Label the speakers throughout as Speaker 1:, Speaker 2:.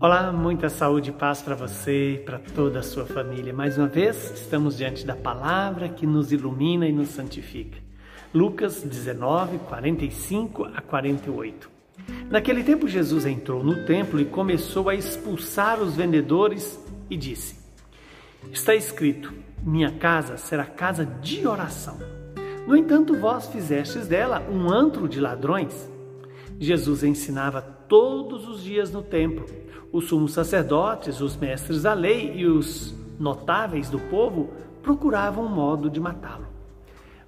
Speaker 1: Olá, muita saúde e paz para você e para toda a sua família. Mais uma vez, estamos diante da palavra que nos ilumina e nos santifica. Lucas 19, 45 a 48. Naquele tempo, Jesus entrou no templo e começou a expulsar os vendedores e disse: Está escrito: Minha casa será casa de oração. No entanto, vós fizestes dela um antro de ladrões. Jesus ensinava todos os dias no templo. Os sumos sacerdotes, os mestres da lei e os notáveis do povo procuravam um modo de matá-lo.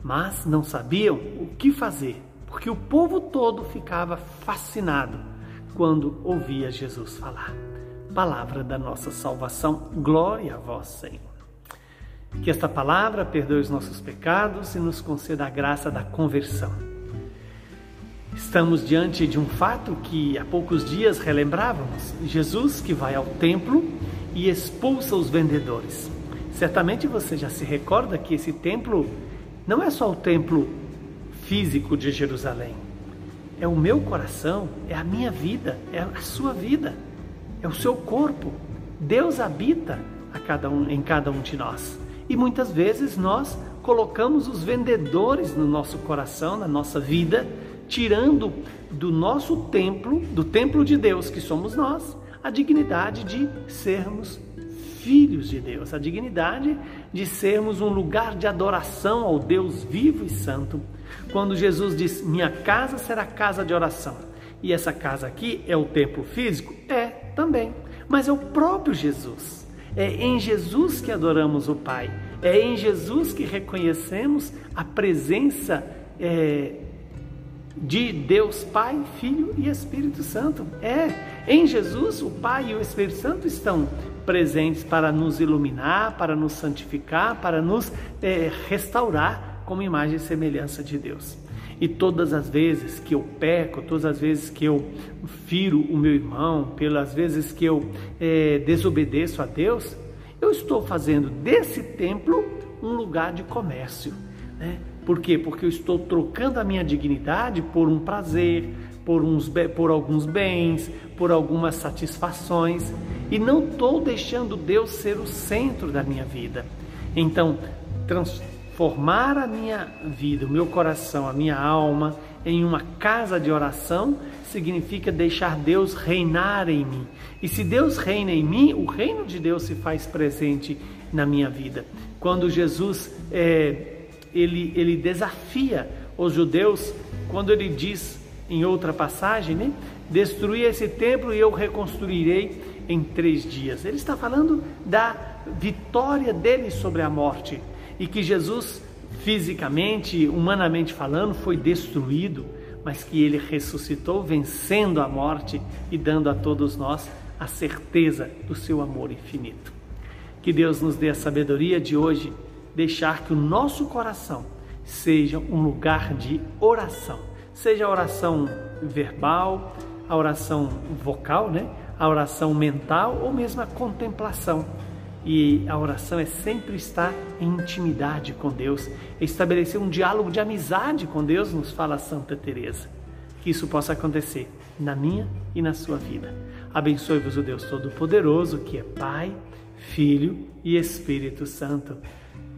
Speaker 1: Mas não sabiam o que fazer, porque o povo todo ficava fascinado quando ouvia Jesus falar. Palavra da nossa salvação, glória a vós, Senhor. Que esta palavra perdoe os nossos pecados e nos conceda a graça da conversão. Estamos diante de um fato que há poucos dias relembrávamos: Jesus que vai ao templo e expulsa os vendedores. Certamente você já se recorda que esse templo não é só o templo físico de Jerusalém, é o meu coração, é a minha vida, é a sua vida, é o seu corpo. Deus habita cada um, em cada um de nós. E muitas vezes nós colocamos os vendedores no nosso coração, na nossa vida, tirando do nosso templo, do templo de Deus que somos nós, a dignidade de sermos filhos de Deus, a dignidade de sermos um lugar de adoração ao Deus vivo e santo. Quando Jesus diz: Minha casa será casa de oração, e essa casa aqui é o templo físico? É também, mas é o próprio Jesus. É em Jesus que adoramos o Pai. É em Jesus que reconhecemos a presença é, de Deus Pai, Filho e Espírito Santo. É em Jesus o Pai e o Espírito Santo estão presentes para nos iluminar, para nos santificar, para nos é, restaurar como imagem e semelhança de Deus. E todas as vezes que eu peco, todas as vezes que eu firo o meu irmão, pelas vezes que eu é, desobedeço a Deus, eu estou fazendo desse templo um lugar de comércio. Né? Por quê? Porque eu estou trocando a minha dignidade por um prazer, por, uns, por alguns bens, por algumas satisfações e não estou deixando Deus ser o centro da minha vida. Então, trans, formar a minha vida, o meu coração, a minha alma em uma casa de oração significa deixar Deus reinar em mim. E se Deus reina em mim, o reino de Deus se faz presente na minha vida. Quando Jesus é, ele, ele desafia os judeus, quando ele diz em outra passagem, né? Esse templo e eu reconstruirei em três dias. Ele está falando da vitória dele sobre a morte e que Jesus, fisicamente, humanamente falando, foi destruído, mas que ele ressuscitou, vencendo a morte e dando a todos nós a certeza do seu amor infinito. Que Deus nos dê a sabedoria de hoje deixar que o nosso coração seja um lugar de oração, seja a oração verbal, a oração vocal, né? a oração mental ou mesmo a contemplação e a oração é sempre estar em intimidade com Deus, estabelecer um diálogo de amizade com Deus, nos fala Santa Teresa. Que isso possa acontecer na minha e na sua vida. Abençoe-vos o Deus Todo-Poderoso, que é Pai, Filho e Espírito Santo.